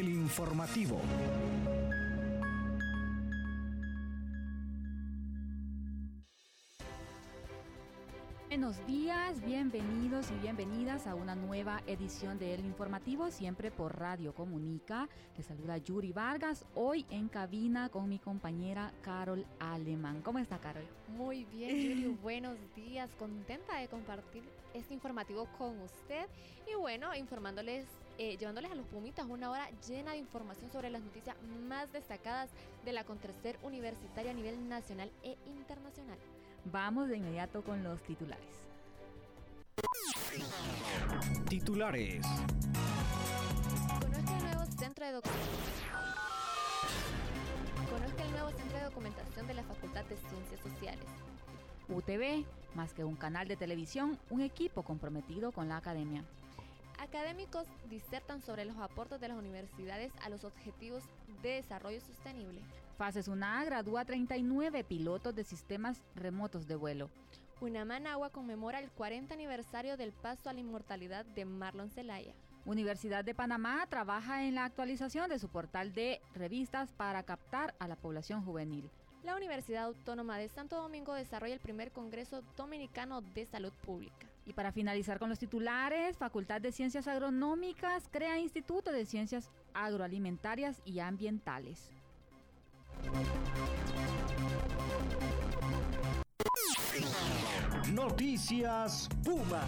El informativo. Buenos días, bienvenidos y bienvenidas a una nueva edición de El Informativo, siempre por Radio Comunica. Les saluda Yuri Vargas, hoy en cabina con mi compañera Carol Alemán. ¿Cómo está Carol? Muy bien, Yuri, buenos días. Contenta de compartir este informativo con usted y bueno, informándoles eh, llevándoles a los Pumitas una hora llena de información sobre las noticias más destacadas de la acontecer universitaria a nivel nacional e internacional. Vamos de inmediato con los titulares. Titulares. Conozca el nuevo centro de documentación. Conozca el nuevo centro de documentación de la Facultad de Ciencias Sociales. UTV, más que un canal de televisión, un equipo comprometido con la academia. Académicos disertan sobre los aportes de las universidades a los objetivos de desarrollo sostenible. Fases UNA gradúa 39 pilotos de sistemas remotos de vuelo. Unamanagua conmemora el 40 aniversario del paso a la inmortalidad de Marlon Zelaya. Universidad de Panamá trabaja en la actualización de su portal de revistas para captar a la población juvenil. La Universidad Autónoma de Santo Domingo desarrolla el primer Congreso Dominicano de Salud Pública. Y para finalizar con los titulares, Facultad de Ciencias Agronómicas crea Instituto de Ciencias Agroalimentarias y Ambientales. Noticias Puma.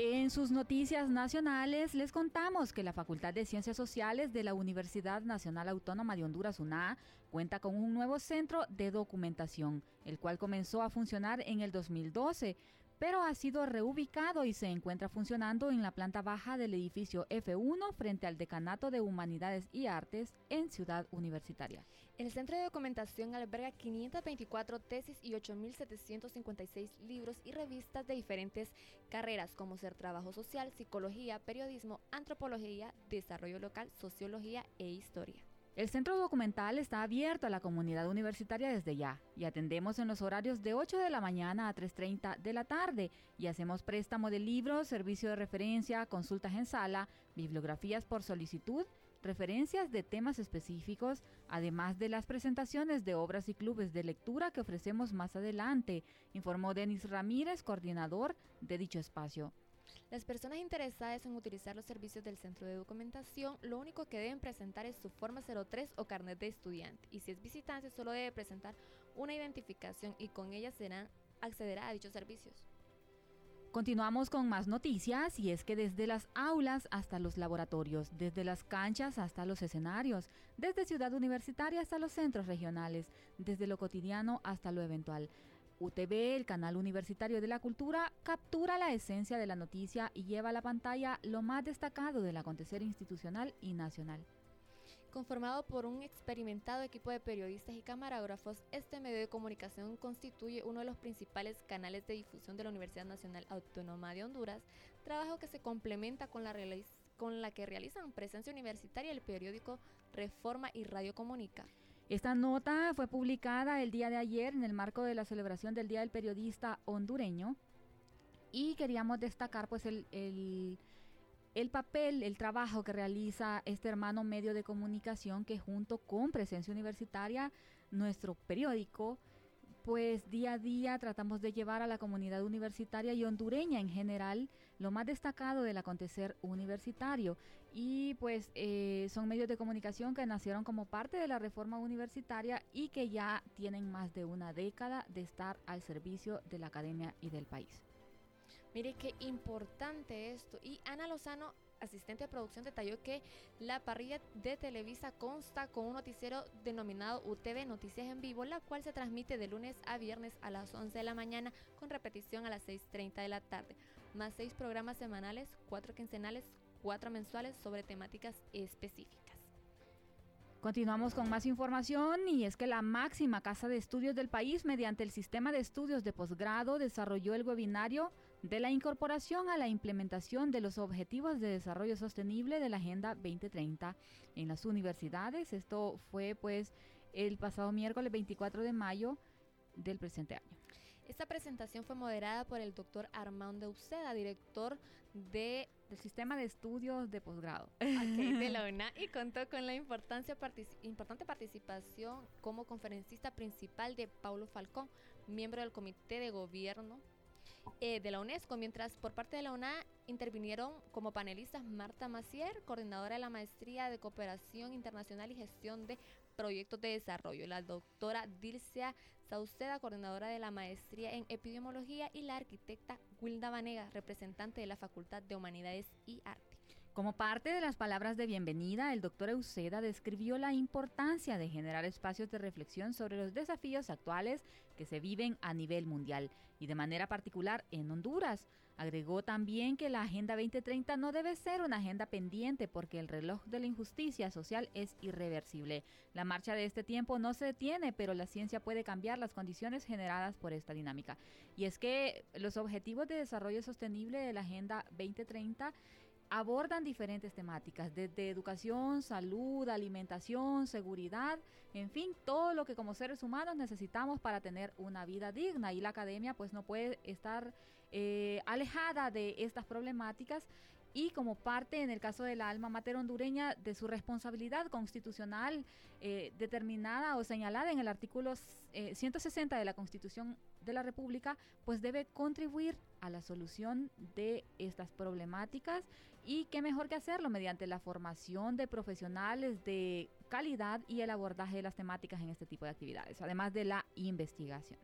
En sus noticias nacionales les contamos que la Facultad de Ciencias Sociales de la Universidad Nacional Autónoma de Honduras, UNA, cuenta con un nuevo centro de documentación, el cual comenzó a funcionar en el 2012 pero ha sido reubicado y se encuentra funcionando en la planta baja del edificio F1 frente al Decanato de Humanidades y Artes en Ciudad Universitaria. El centro de documentación alberga 524 tesis y 8.756 libros y revistas de diferentes carreras como ser trabajo social, psicología, periodismo, antropología, desarrollo local, sociología e historia. El centro documental está abierto a la comunidad universitaria desde ya y atendemos en los horarios de 8 de la mañana a 3.30 de la tarde y hacemos préstamo de libros, servicio de referencia, consultas en sala, bibliografías por solicitud, referencias de temas específicos, además de las presentaciones de obras y clubes de lectura que ofrecemos más adelante, informó Denis Ramírez, coordinador de dicho espacio. Las personas interesadas en utilizar los servicios del centro de documentación, lo único que deben presentar es su forma 03 o carnet de estudiante. Y si es visitante, solo debe presentar una identificación y con ella serán, accederá a dichos servicios. Continuamos con más noticias y es que desde las aulas hasta los laboratorios, desde las canchas hasta los escenarios, desde Ciudad Universitaria hasta los centros regionales, desde lo cotidiano hasta lo eventual. UTV, el canal universitario de la cultura, captura la esencia de la noticia y lleva a la pantalla lo más destacado del acontecer institucional y nacional. Conformado por un experimentado equipo de periodistas y camarógrafos, este medio de comunicación constituye uno de los principales canales de difusión de la Universidad Nacional Autónoma de Honduras, trabajo que se complementa con la, que realizan presencia universitaria el periódico Reforma y Radio Comunica. Esta nota fue publicada el día de ayer en el marco de la celebración del Día del Periodista Hondureño y queríamos destacar pues el, el, el, papel, el trabajo que realiza este hermano medio de comunicación que junto con Presencia Universitaria, nuestro periódico, pues día a día tratamos de llevar a la comunidad universitaria y hondureña en general lo más destacado del acontecer universitario. Y pues eh, son medios de comunicación que nacieron como parte de la reforma universitaria y que ya tienen más de una década de estar al servicio de la academia y del país. Mire qué importante esto. Y Ana Lozano asistente de producción, detalló que la parrilla de Televisa consta con un noticiero denominado UTV Noticias en Vivo, la cual se transmite de lunes a viernes a las 11 de la mañana con repetición a las 6.30 de la tarde, más seis programas semanales, cuatro quincenales, cuatro mensuales sobre temáticas específicas. Continuamos con más información y es que la máxima casa de estudios del país mediante el sistema de estudios de posgrado desarrolló el webinario de la incorporación a la implementación de los objetivos de desarrollo sostenible de la Agenda 2030 en las universidades. Esto fue pues el pasado miércoles 24 de mayo del presente año. Esta presentación fue moderada por el doctor Armando Uceda, director de del sistema de estudios de posgrado. de la UNA y contó con la importancia importante participación como conferencista principal de Paulo Falcón, miembro del comité de gobierno eh, de la UNESCO, mientras por parte de la UNA intervinieron como panelistas Marta Macier, coordinadora de la Maestría de Cooperación Internacional y Gestión de Proyectos de Desarrollo, la doctora Dilcia Sauceda, coordinadora de la Maestría en Epidemiología, y la arquitecta Wilda Vanega, representante de la Facultad de Humanidades y Arte. Como parte de las palabras de bienvenida, el doctor Euseda describió la importancia de generar espacios de reflexión sobre los desafíos actuales que se viven a nivel mundial y de manera particular en Honduras. Agregó también que la Agenda 2030 no debe ser una agenda pendiente porque el reloj de la injusticia social es irreversible. La marcha de este tiempo no se detiene, pero la ciencia puede cambiar las condiciones generadas por esta dinámica. Y es que los objetivos de desarrollo sostenible de la Agenda 2030 abordan diferentes temáticas, desde educación, salud, alimentación, seguridad, en fin, todo lo que como seres humanos necesitamos para tener una vida digna. Y la academia pues no puede estar eh, alejada de estas problemáticas y como parte, en el caso de la alma mater hondureña, de su responsabilidad constitucional eh, determinada o señalada en el artículo 160 eh, de la Constitución de la República, pues debe contribuir a la solución de estas problemáticas y qué mejor que hacerlo mediante la formación de profesionales de calidad y el abordaje de las temáticas en este tipo de actividades, además de la investigación.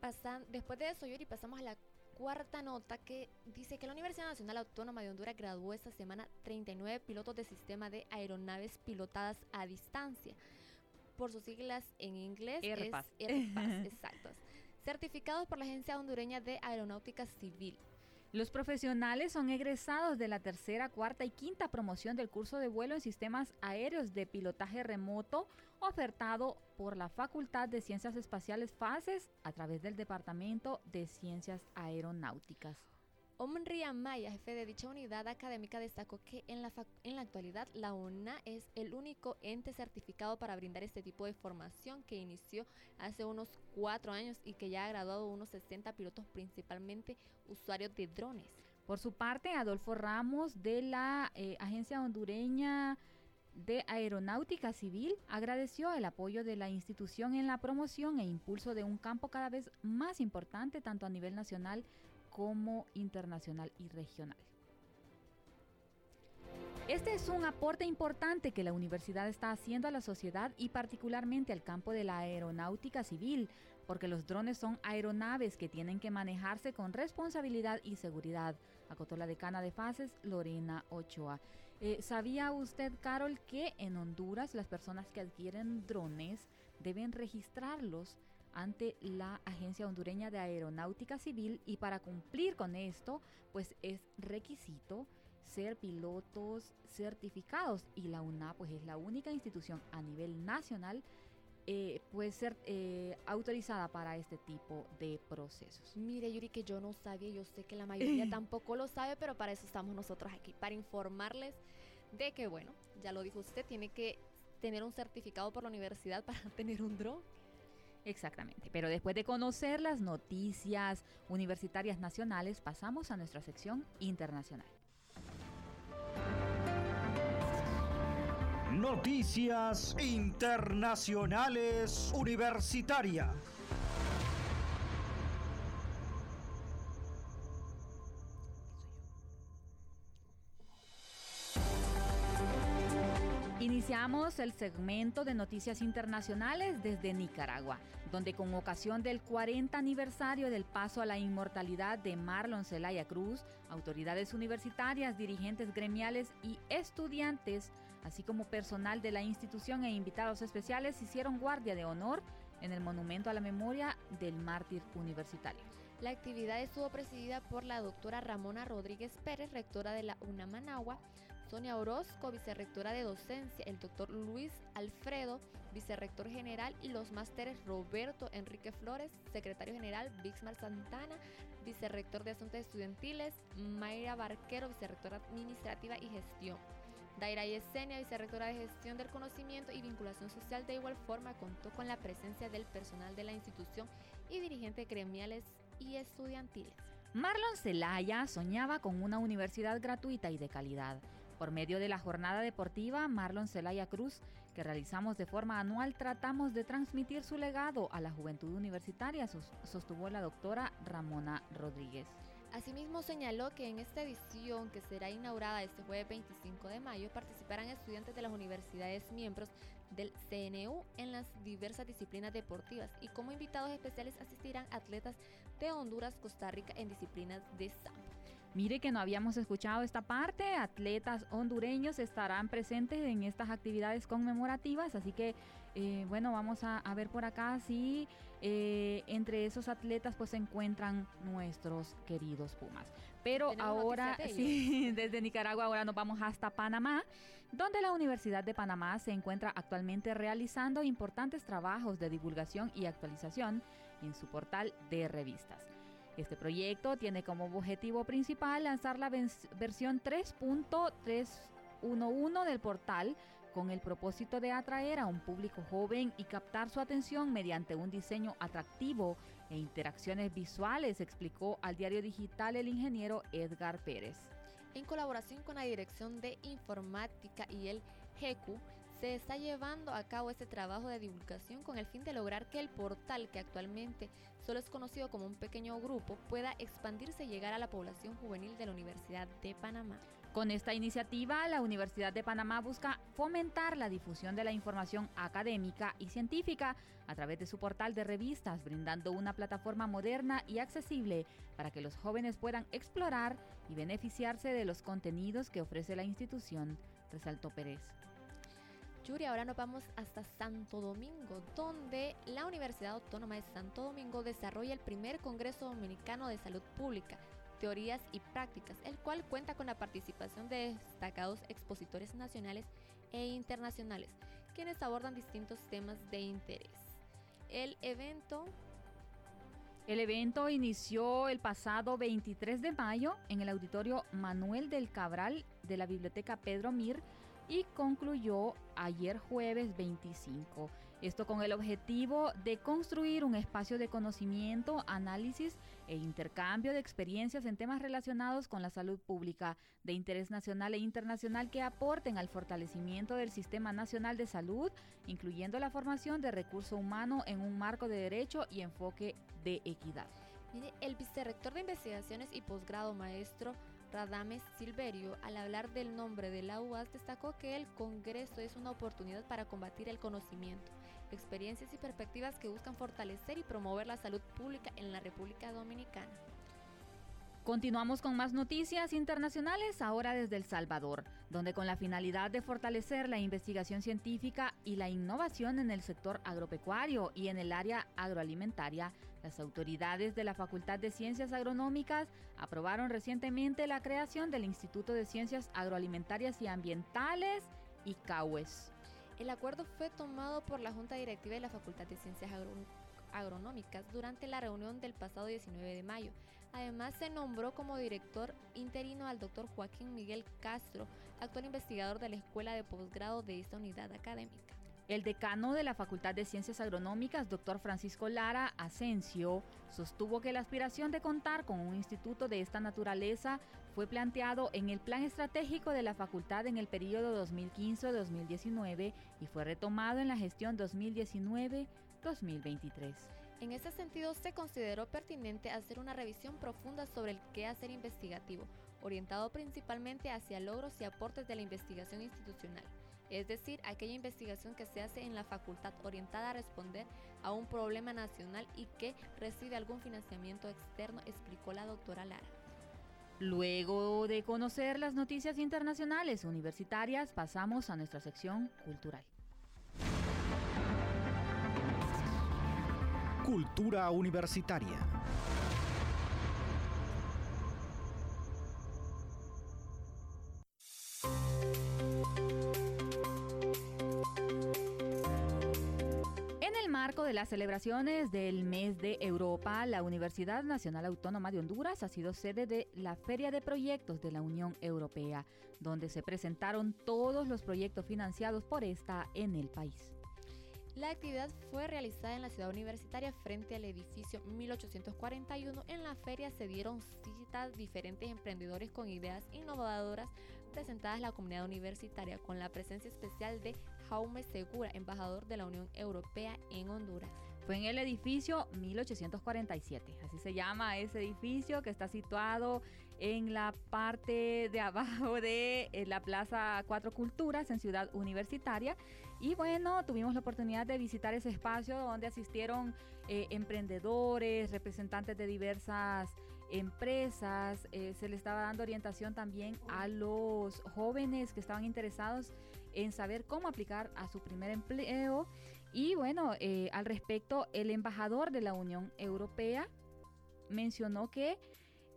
Pasan, después de eso, Yuri, pasamos a la cuarta nota que dice que la Universidad Nacional Autónoma de Honduras graduó esta semana 39 pilotos de sistema de aeronaves pilotadas a distancia. Por sus siglas en inglés es exactos. Certificados por la Agencia Hondureña de Aeronáutica Civil. Los profesionales son egresados de la tercera, cuarta y quinta promoción del curso de vuelo en sistemas aéreos de pilotaje remoto ofertado por la Facultad de Ciencias Espaciales FACES a través del Departamento de Ciencias Aeronáuticas. Omri Amaya, jefe de dicha unidad académica, destacó que en la, en la actualidad la UNA es el único ente certificado para brindar este tipo de formación que inició hace unos cuatro años y que ya ha graduado unos 60 pilotos, principalmente usuarios de drones. Por su parte, Adolfo Ramos de la eh, Agencia Hondureña de Aeronáutica Civil agradeció el apoyo de la institución en la promoción e impulso de un campo cada vez más importante tanto a nivel nacional como internacional y regional. Este es un aporte importante que la universidad está haciendo a la sociedad y particularmente al campo de la aeronáutica civil, porque los drones son aeronaves que tienen que manejarse con responsabilidad y seguridad, acotó la decana de fases Lorena Ochoa. Eh, ¿Sabía usted, Carol, que en Honduras las personas que adquieren drones deben registrarlos ante la Agencia Hondureña de Aeronáutica Civil y para cumplir con esto, pues es requisito ser pilotos certificados y la UNA pues es la única institución a nivel nacional eh, puede ser eh, autorizada para este tipo de procesos. Mire, Yuri, que yo no sabía, yo sé que la mayoría tampoco lo sabe, pero para eso estamos nosotros aquí, para informarles de que, bueno, ya lo dijo usted, tiene que tener un certificado por la universidad para tener un drone. Exactamente, pero después de conocer las noticias universitarias nacionales, pasamos a nuestra sección internacional. Noticias internacionales universitarias. Iniciamos el segmento de noticias internacionales desde Nicaragua, donde con ocasión del 40 aniversario del paso a la inmortalidad de Marlon Zelaya Cruz, autoridades universitarias, dirigentes gremiales y estudiantes, así como personal de la institución e invitados especiales, hicieron guardia de honor en el monumento a la memoria del mártir universitario. La actividad estuvo presidida por la doctora Ramona Rodríguez Pérez, rectora de la UNAMANAGUA, Sonia Orozco, vicerrectora de docencia, el doctor Luis Alfredo, vicerrector general, y los másteres Roberto Enrique Flores, secretario general, Bixmar Santana, vicerrector de asuntos estudiantiles, Mayra Barquero, vicerrectora administrativa y gestión. Daira Yesenia, vicerrectora de Gestión del Conocimiento y Vinculación Social, de igual forma contó con la presencia del personal de la institución y dirigentes gremiales y estudiantiles. Marlon Zelaya soñaba con una universidad gratuita y de calidad. Por medio de la jornada deportiva Marlon Zelaya Cruz, que realizamos de forma anual, tratamos de transmitir su legado a la juventud universitaria, sostuvo la doctora Ramona Rodríguez. Asimismo señaló que en esta edición, que será inaugurada este jueves 25 de mayo, participarán estudiantes de las universidades miembros del CNU en las diversas disciplinas deportivas y como invitados especiales asistirán atletas de Honduras, Costa Rica en disciplinas de sambo. Mire que no habíamos escuchado esta parte, atletas hondureños estarán presentes en estas actividades conmemorativas, así que eh, bueno, vamos a, ver por acá si eh, entre esos atletas pues se encuentran nuestros queridos Pumas. Pero ahora, sí, desde Nicaragua ahora nos vamos hasta Panamá, donde la Universidad de Panamá se encuentra actualmente realizando importantes trabajos de divulgación y actualización en su portal de revistas. Este proyecto tiene como objetivo principal lanzar la versión 3.311 del portal con el propósito de atraer a un público joven y captar su atención mediante un diseño atractivo e interacciones visuales, explicó al diario digital el ingeniero Edgar Pérez. En colaboración con la Dirección de Informática y el GECU, se está llevando a cabo este trabajo de divulgación con el fin de lograr que el portal, que actualmente solo es conocido como un pequeño grupo, pueda expandirse y llegar a la población juvenil de la Universidad de Panamá. Con esta iniciativa, la Universidad de Panamá busca fomentar la difusión de la información académica y científica a través de su portal de revistas, brindando una plataforma moderna y accesible para que los jóvenes puedan explorar y beneficiarse de los contenidos que ofrece la institución, resaltó Pérez. Yuri, ahora nos vamos hasta Santo Domingo, donde la Universidad Autónoma de Santo Domingo desarrolla el primer Congreso Dominicano de Salud Pública, Teorías y Prácticas, el cual cuenta con la participación de destacados expositores nacionales e internacionales, quienes abordan distintos temas de interés. El evento el evento inició el pasado 23 de mayo en el auditorio Manuel del Cabral de la Biblioteca Pedro Mir y concluyó ayer jueves 25. Esto con el objetivo de construir un espacio de conocimiento, análisis e intercambio de experiencias en temas relacionados con la salud pública de interés nacional e internacional que aporten al fortalecimiento del Sistema Nacional de Salud, incluyendo la formación de recurso humano en un marco de derecho y enfoque de equidad. El vicerrector de investigaciones y posgrado maestro Radames Silverio, al hablar del nombre de la UAS, destacó que el Congreso es una oportunidad para combatir el conocimiento, experiencias y perspectivas que buscan fortalecer y promover la salud pública en la República Dominicana. Continuamos con más noticias internacionales ahora desde El Salvador, donde con la finalidad de fortalecer la investigación científica y la innovación en el sector agropecuario y en el área agroalimentaria, las autoridades de la Facultad de Ciencias Agronómicas aprobaron recientemente la creación del Instituto de Ciencias Agroalimentarias y Ambientales, ICAUES. El acuerdo fue tomado por la Junta Directiva de la Facultad de Ciencias Agronómicas durante la reunión del pasado 19 de mayo Además, se nombró como director interino al doctor Joaquín Miguel Castro, actual investigador de la Escuela de Posgrado de esta unidad académica. El decano de la Facultad de Ciencias Agronómicas, doctor Francisco Lara Asensio, sostuvo que la aspiración de contar con un instituto de esta naturaleza fue planteado en el plan estratégico de la facultad en el periodo 2015-2019 y fue retomado en la gestión 2019-2023. En ese sentido, se consideró pertinente hacer una revisión profunda sobre el quehacer investigativo, orientado principalmente hacia logros y aportes de la investigación institucional, es decir, aquella investigación que se hace en la facultad orientada a responder a un problema nacional y que recibe algún financiamiento externo, explicó la doctora Lara. Luego de conocer las noticias internacionales universitarias, pasamos a nuestra sección cultural. Cultura Universitaria. De las celebraciones del mes de Europa, la Universidad Nacional Autónoma de Honduras ha sido sede de la Feria de Proyectos de la Unión Europea, donde se presentaron todos los proyectos financiados por esta en el país. La actividad fue realizada en la ciudad universitaria frente al edificio 1841. En la feria se dieron citas diferentes emprendedores con ideas innovadoras presentadas a la comunidad universitaria con la presencia especial de Jaume Segura, embajador de la Unión Europea en Honduras. Fue en el edificio 1847, así se llama ese edificio que está situado en la parte de abajo de eh, la Plaza Cuatro Culturas en Ciudad Universitaria. Y bueno, tuvimos la oportunidad de visitar ese espacio donde asistieron eh, emprendedores, representantes de diversas empresas. Eh, se le estaba dando orientación también a los jóvenes que estaban interesados en saber cómo aplicar a su primer empleo. Y bueno, eh, al respecto, el embajador de la Unión Europea mencionó que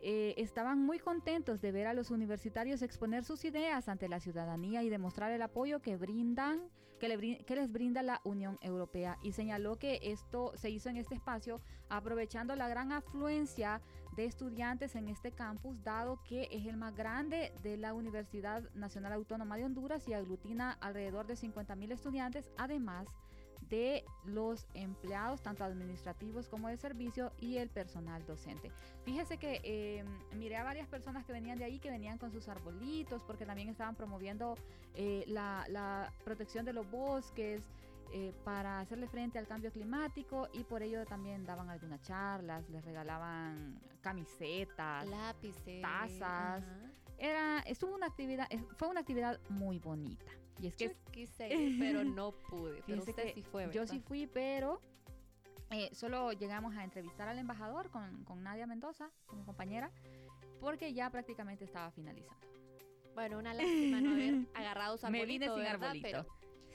eh, estaban muy contentos de ver a los universitarios exponer sus ideas ante la ciudadanía y demostrar el apoyo que brindan, que, les brinda la Unión Europea. Y señaló que esto se hizo en este espacio aprovechando la gran afluencia de estudiantes en este campus, dado que es el más grande de la Universidad Nacional Autónoma de Honduras y aglutina alrededor de 50 mil estudiantes, además de los empleados, tanto administrativos como de servicio, y el personal docente. Fíjese que em, miré a varias personas que venían de ahí, que venían con sus arbolitos, porque también estaban promoviendo eh, la, protección de los bosques. Eh, para hacerle frente al cambio climático y por ello también daban algunas charlas, les regalaban camisetas, lápices, tazas. Era, estuvo una actividad, fue una actividad muy bonita. Y es que yo quise ir, pero no pude. Pero usted sí fue, Yo sí fui, pero eh, solo llegamos a entrevistar al embajador con, con Nadia Mendoza, como compañera, porque ya prácticamente estaba finalizando. Bueno, una lástima no haber agarrado su arbolito, Me vine sin arbolito. Pero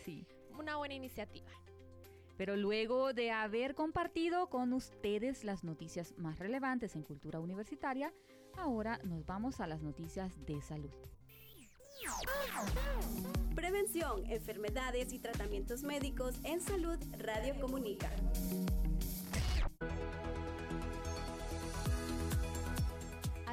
sí. Una buena iniciativa. Pero luego de haber compartido con ustedes las noticias más relevantes en cultura universitaria, ahora nos vamos a las noticias de salud. Prevención, enfermedades y tratamientos médicos en salud Radio Comunica.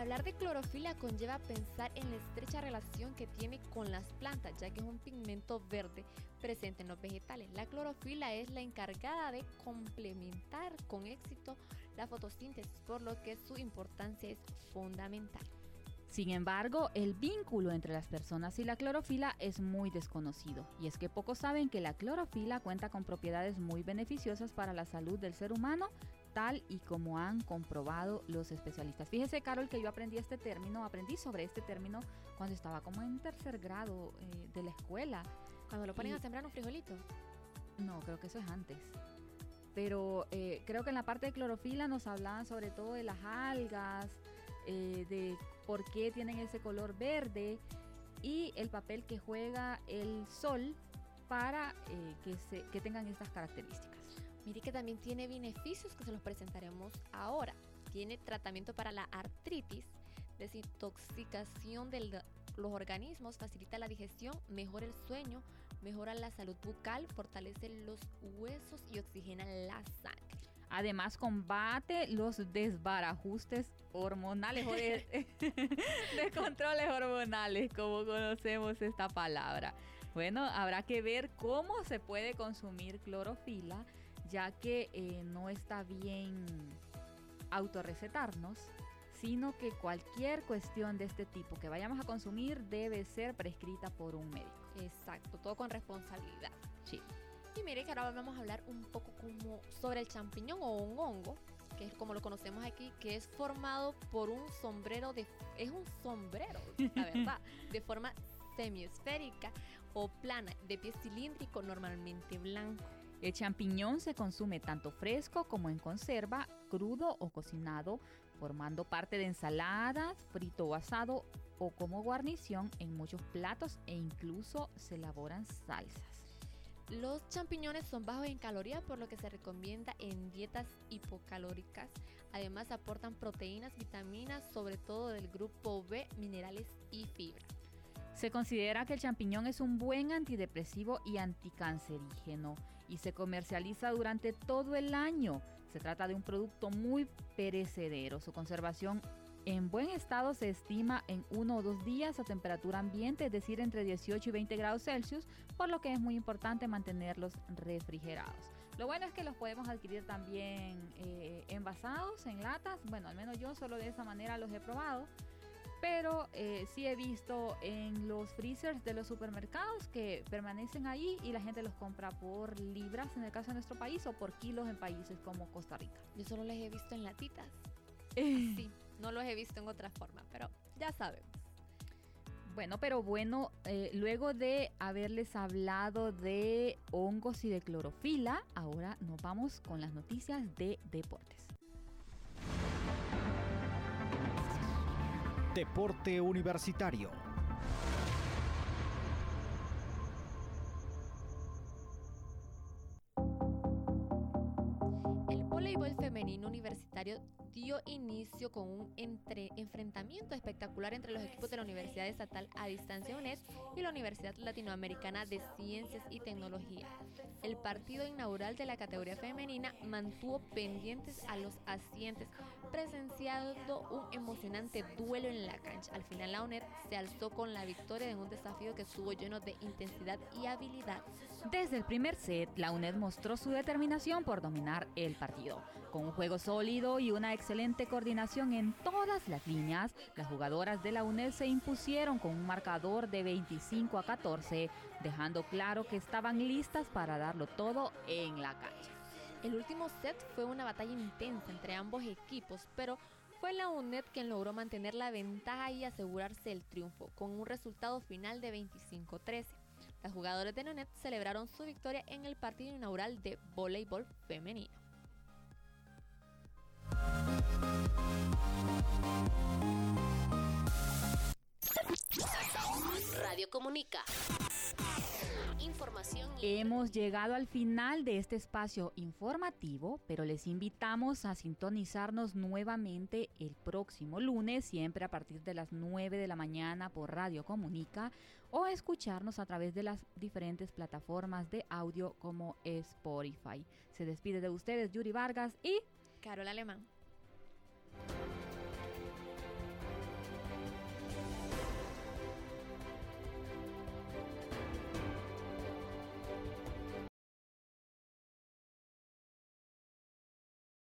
Hablar de clorofila conlleva pensar en la estrecha relación que tiene con las plantas, ya que es un pigmento verde presente en los vegetales. La clorofila es la encargada de complementar con éxito la fotosíntesis, por lo que su importancia es fundamental. Sin embargo, el vínculo entre las personas y la clorofila es muy desconocido, y es que pocos saben que la clorofila cuenta con propiedades muy beneficiosas para la salud del ser humano, tal y como han comprobado los especialistas. Fíjese, Carol, que yo aprendí este término, aprendí sobre este término cuando estaba como en tercer grado eh, de la escuela. Cuando lo ponen a sembrar un frijolito. No, creo que eso es antes. Pero eh, creo que en la parte de clorofila nos hablaban sobre todo de las algas, eh, de por qué tienen ese color verde y el papel que juega el sol para que, se, que tengan estas características. Mire que también tiene beneficios que se los presentaremos ahora. Tiene tratamiento para la artritis, desintoxicación de los organismos, facilita la digestión, mejora el sueño, mejora la salud bucal, fortalece los huesos y oxigena la sangre. Además, combate los desbarajustes hormonales o de, controles hormonales, como conocemos esta palabra. Bueno, habrá que ver cómo se puede consumir clorofila, ya que eh, no está bien autorrecetarnos, sino que cualquier cuestión de este tipo que vayamos a consumir debe ser prescrita por un médico. Exacto, todo con responsabilidad. Sí. Y mire que ahora vamos a hablar un poco como sobre el champiñón o un hongo, que es como lo conocemos aquí, que es formado por un sombrero de... Es un sombrero, la verdad, de forma semiesférica o plana, de pie cilíndrico, normalmente blanco. El champiñón se consume tanto fresco como en conserva, crudo o cocinado, formando parte de ensaladas, frito o asado o como guarnición en muchos platos e incluso se elaboran salsas. Los champiñones son bajos en calorías, por lo que se recomienda en dietas hipocalóricas. Además aportan proteínas, vitaminas, sobre todo del grupo B, minerales y fibra. Se considera que el champiñón es un buen antidepresivo y anticancerígeno y se comercializa durante todo el año. Se trata de un producto muy perecedero. Su conservación en buen estado se estima en uno o dos días a temperatura ambiente, es decir, entre 18 y 20 grados Celsius, por lo que es muy importante mantenerlos refrigerados. Lo bueno es que los podemos adquirir también eh, envasados en latas. Bueno, al menos yo solo de esa manera los he probado pero eh, sí he visto en los freezers de los supermercados que permanecen ahí y la gente los compra por libras en el caso de nuestro país o por kilos en países como Costa Rica. Yo solo les he visto en latitas. sí, no los he visto en otra forma, pero ya sabemos. Bueno, pero bueno, eh, luego de haberles hablado de hongos y de clorofila, ahora nos vamos con las noticias de deportes. Deporte Universitario. El voleibol femenino universitario dio inicio con un enfrentamiento espectacular entre los equipos de la Universidad Estatal a Distancia UNED y la Universidad Latinoamericana de Ciencias y Tecnología. El partido inaugural de la categoría femenina mantuvo pendientes a los asientes, presenciando un emocionante duelo en la cancha. Al final la UNED se alzó con la victoria en un desafío que estuvo lleno de intensidad y habilidad. Desde el primer set, la UNED mostró su determinación por dominar el partido. Con un juego sólido y una excelente coordinación en todas las líneas, las jugadoras de la UNED se impusieron con un marcador de 25 a 14, dejando claro que estaban listas para darlo todo en la cancha. El último set fue una batalla intensa entre ambos equipos, pero fue la UNED quien logró mantener la ventaja y asegurarse el triunfo, con un resultado final de 25-13. Las jugadoras de UNED celebraron su victoria en el partido inaugural de voleibol femenino. Radio Comunica. Información. Hemos llegado al final de este espacio informativo, pero les invitamos a sintonizarnos nuevamente el próximo lunes, siempre a partir de las 9 de la mañana por Radio Comunica, o a escucharnos a través de las diferentes plataformas de audio como Spotify. Se despide de ustedes Yuri Vargas y Carol Alemán.